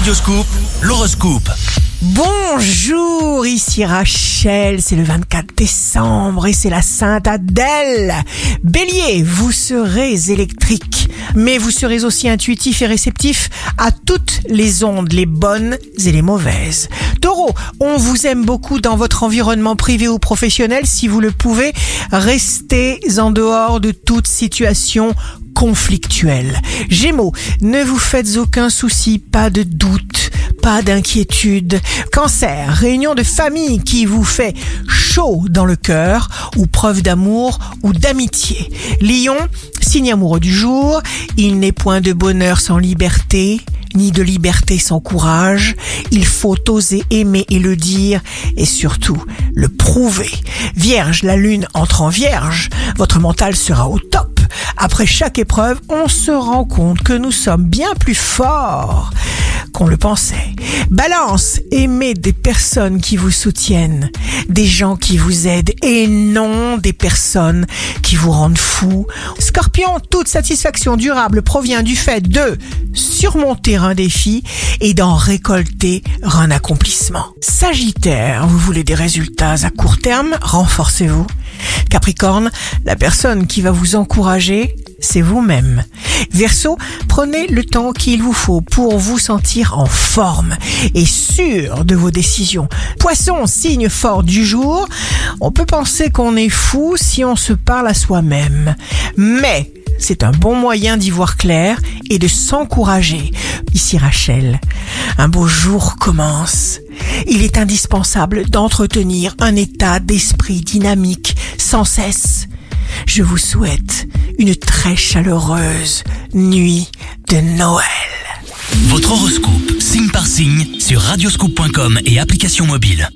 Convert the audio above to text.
Radioscoop, l'horoscope. Bonjour, ici Rachel, c'est le 24 décembre et c'est la Sainte Adèle. Bélier, vous serez électrique, mais vous serez aussi intuitif et réceptif à toutes les ondes, les bonnes et les mauvaises. Taureau, on vous aime beaucoup dans votre environnement privé ou professionnel. Si vous le pouvez, restez en dehors de toute situation conflictuelle. Gémeaux, ne vous faites aucun souci, pas de doute, pas d'inquiétude. Cancer, réunion de famille qui vous fait chaud dans le cœur ou preuve d'amour ou d'amitié. Lion, signe amoureux du jour, il n'est point de bonheur sans liberté ni de liberté sans courage. Il faut oser aimer et le dire et surtout le prouver. Vierge, la lune entre en vierge. Votre mental sera au top. Après chaque épreuve, on se rend compte que nous sommes bien plus forts qu'on le pensait. Balance, aimez des personnes qui vous soutiennent, des gens qui vous aident et non des personnes qui vous rendent fou. Scorpion, toute satisfaction durable provient du fait de surmonter un défi et d'en récolter un accomplissement. Sagittaire, vous voulez des résultats à court terme, renforcez-vous. Capricorne, la personne qui va vous encourager, c'est vous-même. Verseau, prenez le temps qu'il vous faut pour vous sentir en forme et sûr de vos décisions. Poisson, signe fort du jour, on peut penser qu'on est fou si on se parle à soi-même. Mais c'est un bon moyen d'y voir clair et de s'encourager. Ici Rachel, un beau jour commence. Il est indispensable d'entretenir un état d'esprit dynamique sans cesse. Je vous souhaite une très chaleureuse nuit de Noël. Votre horoscope, signe par signe, sur radioscoop.com et application mobile.